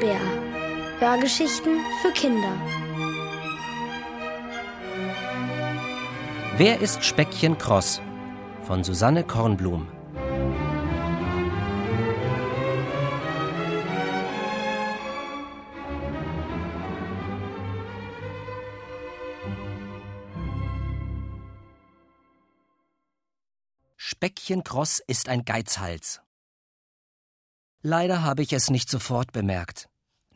Bär. Hörgeschichten für Kinder. Wer ist Speckchen Kross? Von Susanne Kornblum. Speckchen Kross ist ein Geizhals. Leider habe ich es nicht sofort bemerkt.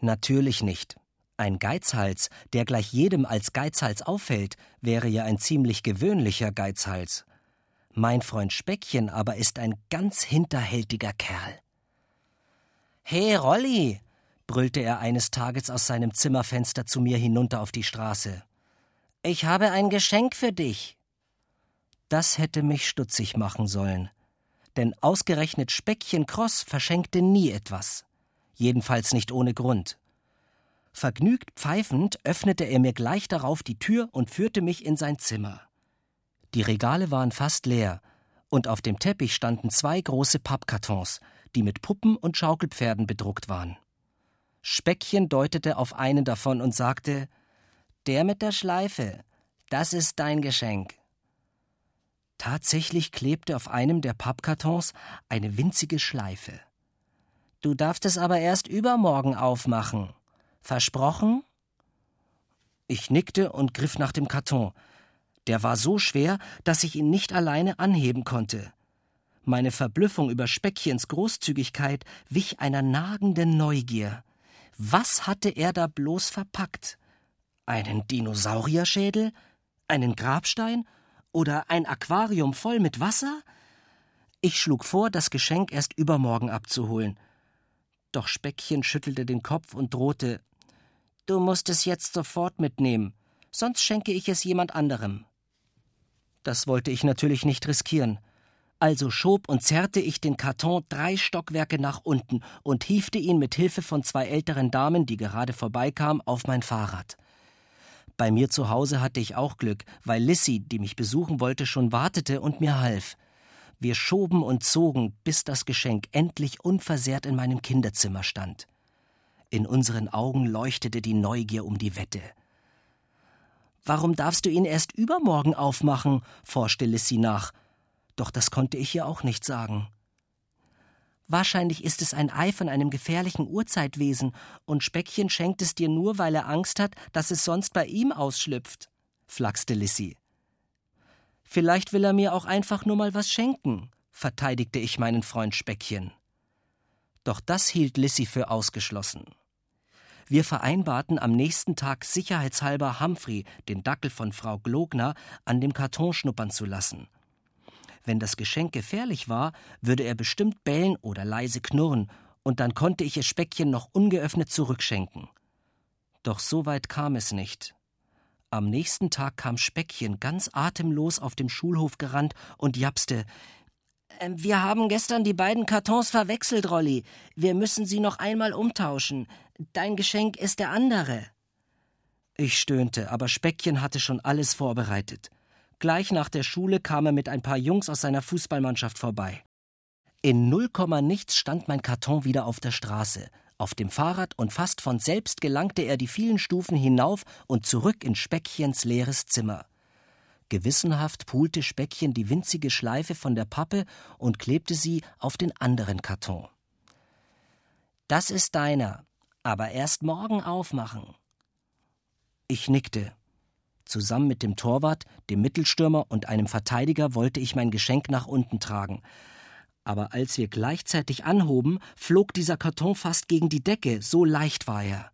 Natürlich nicht. Ein Geizhals, der gleich jedem als Geizhals auffällt, wäre ja ein ziemlich gewöhnlicher Geizhals. Mein Freund Speckchen aber ist ein ganz hinterhältiger Kerl. Hey, Rolli! brüllte er eines Tages aus seinem Zimmerfenster zu mir hinunter auf die Straße. Ich habe ein Geschenk für dich. Das hätte mich stutzig machen sollen. Denn ausgerechnet Speckchen Kross verschenkte nie etwas. Jedenfalls nicht ohne Grund. Vergnügt pfeifend öffnete er mir gleich darauf die Tür und führte mich in sein Zimmer. Die Regale waren fast leer, und auf dem Teppich standen zwei große Pappkartons, die mit Puppen und Schaukelpferden bedruckt waren. Speckchen deutete auf einen davon und sagte Der mit der Schleife, das ist dein Geschenk. Tatsächlich klebte auf einem der Pappkartons eine winzige Schleife. Du darfst es aber erst übermorgen aufmachen. Versprochen? Ich nickte und griff nach dem Karton. Der war so schwer, dass ich ihn nicht alleine anheben konnte. Meine Verblüffung über Speckchens Großzügigkeit wich einer nagenden Neugier. Was hatte er da bloß verpackt? Einen Dinosaurierschädel? Einen Grabstein? Oder ein Aquarium voll mit Wasser? Ich schlug vor, das Geschenk erst übermorgen abzuholen. Doch Speckchen schüttelte den Kopf und drohte Du musst es jetzt sofort mitnehmen, sonst schenke ich es jemand anderem. Das wollte ich natürlich nicht riskieren. Also schob und zerrte ich den Karton drei Stockwerke nach unten und hiefte ihn mit Hilfe von zwei älteren Damen, die gerade vorbeikamen, auf mein Fahrrad. Bei mir zu Hause hatte ich auch Glück, weil Lissy, die mich besuchen wollte, schon wartete und mir half. Wir schoben und zogen, bis das Geschenk endlich unversehrt in meinem Kinderzimmer stand. In unseren Augen leuchtete die Neugier um die Wette. Warum darfst du ihn erst übermorgen aufmachen? forschte Lissy nach. Doch das konnte ich ihr auch nicht sagen. Wahrscheinlich ist es ein Ei von einem gefährlichen Urzeitwesen, und Speckchen schenkt es dir nur, weil er Angst hat, dass es sonst bei ihm ausschlüpft, flachste Lissy. Vielleicht will er mir auch einfach nur mal was schenken, verteidigte ich meinen Freund Speckchen. Doch das hielt Lissy für ausgeschlossen. Wir vereinbarten am nächsten Tag sicherheitshalber Humphrey, den Dackel von Frau Glogner, an dem Karton schnuppern zu lassen. Wenn das Geschenk gefährlich war, würde er bestimmt bellen oder leise knurren, und dann konnte ich es Speckchen noch ungeöffnet zurückschenken. Doch so weit kam es nicht. Am nächsten Tag kam Speckchen ganz atemlos auf dem Schulhof gerannt und japste ähm, wir haben gestern die beiden Kartons verwechselt, Rolli. Wir müssen sie noch einmal umtauschen. Dein Geschenk ist der andere. Ich stöhnte, aber Speckchen hatte schon alles vorbereitet. Gleich nach der Schule kam er mit ein paar Jungs aus seiner Fußballmannschaft vorbei. In null Komma nichts stand mein Karton wieder auf der Straße, auf dem Fahrrad und fast von selbst gelangte er die vielen Stufen hinauf und zurück in Speckchens leeres Zimmer. Gewissenhaft pulte Speckchen die winzige Schleife von der Pappe und klebte sie auf den anderen Karton. Das ist deiner, aber erst morgen aufmachen. Ich nickte. Zusammen mit dem Torwart, dem Mittelstürmer und einem Verteidiger wollte ich mein Geschenk nach unten tragen. Aber als wir gleichzeitig anhoben, flog dieser Karton fast gegen die Decke, so leicht war er.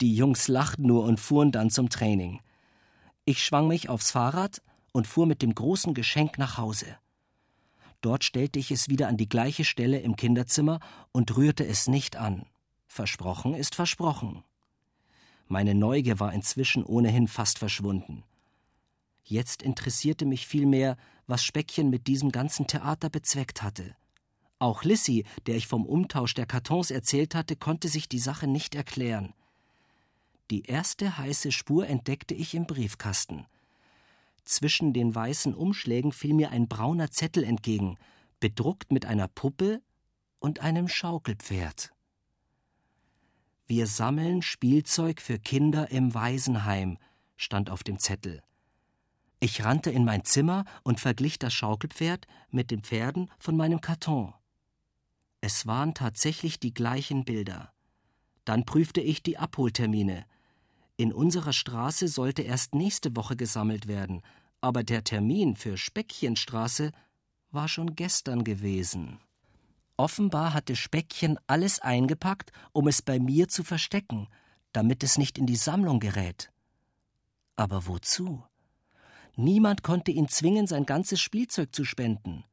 Die Jungs lachten nur und fuhren dann zum Training. Ich schwang mich aufs Fahrrad und fuhr mit dem großen Geschenk nach Hause. Dort stellte ich es wieder an die gleiche Stelle im Kinderzimmer und rührte es nicht an. Versprochen ist versprochen. Meine Neugier war inzwischen ohnehin fast verschwunden. Jetzt interessierte mich vielmehr, was Speckchen mit diesem ganzen Theater bezweckt hatte. Auch Lissy, der ich vom Umtausch der Kartons erzählt hatte, konnte sich die Sache nicht erklären. Die erste heiße Spur entdeckte ich im Briefkasten. Zwischen den weißen Umschlägen fiel mir ein brauner Zettel entgegen, bedruckt mit einer Puppe und einem Schaukelpferd. Wir sammeln Spielzeug für Kinder im Waisenheim, stand auf dem Zettel. Ich rannte in mein Zimmer und verglich das Schaukelpferd mit den Pferden von meinem Karton. Es waren tatsächlich die gleichen Bilder. Dann prüfte ich die Abholtermine. In unserer Straße sollte erst nächste Woche gesammelt werden, aber der Termin für Speckchenstraße war schon gestern gewesen. Offenbar hatte Speckchen alles eingepackt, um es bei mir zu verstecken, damit es nicht in die Sammlung gerät. Aber wozu? Niemand konnte ihn zwingen, sein ganzes Spielzeug zu spenden.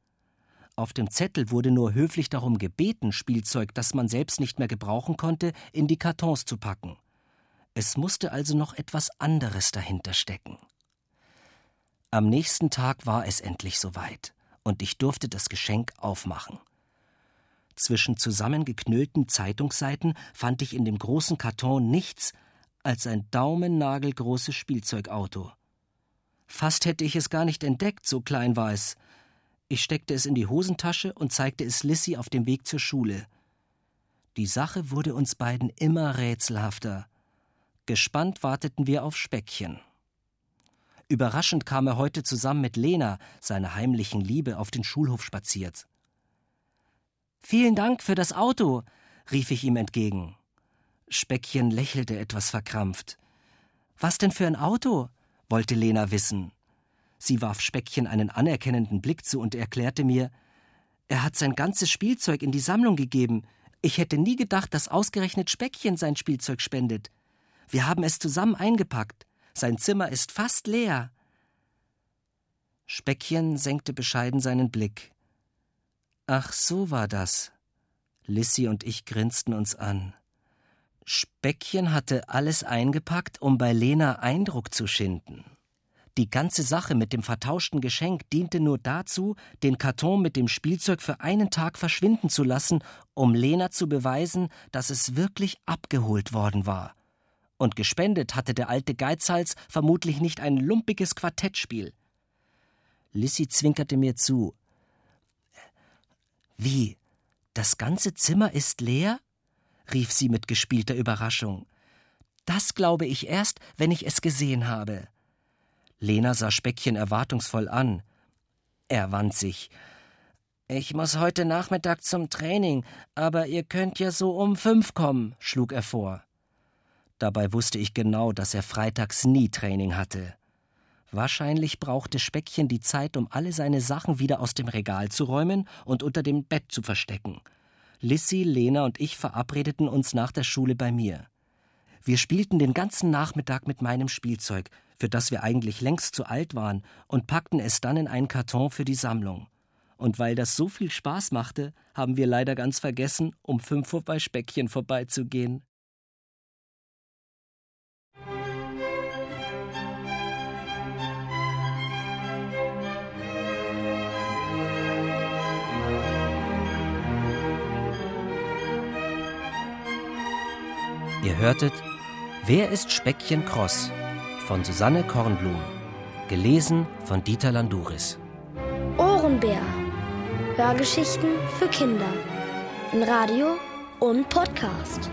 Auf dem Zettel wurde nur höflich darum gebeten, Spielzeug, das man selbst nicht mehr gebrauchen konnte, in die Kartons zu packen. Es musste also noch etwas anderes dahinter stecken. Am nächsten Tag war es endlich soweit, und ich durfte das Geschenk aufmachen. Zwischen zusammengeknüllten Zeitungsseiten fand ich in dem großen Karton nichts als ein daumennagelgroßes Spielzeugauto. Fast hätte ich es gar nicht entdeckt, so klein war es. Ich steckte es in die Hosentasche und zeigte es Lissy auf dem Weg zur Schule. Die Sache wurde uns beiden immer rätselhafter. Gespannt warteten wir auf Speckchen. Überraschend kam er heute zusammen mit Lena, seiner heimlichen Liebe, auf den Schulhof spaziert. Vielen Dank für das Auto, rief ich ihm entgegen. Speckchen lächelte etwas verkrampft. Was denn für ein Auto? Wollte Lena wissen. Sie warf Speckchen einen anerkennenden Blick zu und erklärte mir, er hat sein ganzes Spielzeug in die Sammlung gegeben. Ich hätte nie gedacht, dass ausgerechnet Speckchen sein Spielzeug spendet. Wir haben es zusammen eingepackt. Sein Zimmer ist fast leer. Speckchen senkte bescheiden seinen Blick. Ach, so war das. Lissy und ich grinsten uns an. Speckchen hatte alles eingepackt, um bei Lena Eindruck zu schinden. Die ganze Sache mit dem vertauschten Geschenk diente nur dazu, den Karton mit dem Spielzeug für einen Tag verschwinden zu lassen, um Lena zu beweisen, dass es wirklich abgeholt worden war. Und gespendet hatte der alte Geizhals vermutlich nicht ein lumpiges Quartettspiel. Lissy zwinkerte mir zu. Wie? Das ganze Zimmer ist leer? Rief sie mit gespielter Überraschung. Das glaube ich erst, wenn ich es gesehen habe. Lena sah Speckchen erwartungsvoll an. Er wand sich. Ich muss heute Nachmittag zum Training, aber ihr könnt ja so um fünf kommen, schlug er vor. Dabei wusste ich genau, dass er freitags nie Training hatte. Wahrscheinlich brauchte Speckchen die Zeit, um alle seine Sachen wieder aus dem Regal zu räumen und unter dem Bett zu verstecken. Lissy, Lena und ich verabredeten uns nach der Schule bei mir. Wir spielten den ganzen Nachmittag mit meinem Spielzeug, für das wir eigentlich längst zu alt waren, und packten es dann in einen Karton für die Sammlung. Und weil das so viel Spaß machte, haben wir leider ganz vergessen, um fünf Uhr bei Speckchen vorbeizugehen. Ihr hörtet Wer ist Speckchen Kross von Susanne Kornblum, gelesen von Dieter Landuris. Ohrenbär. Hörgeschichten für Kinder in Radio und Podcast.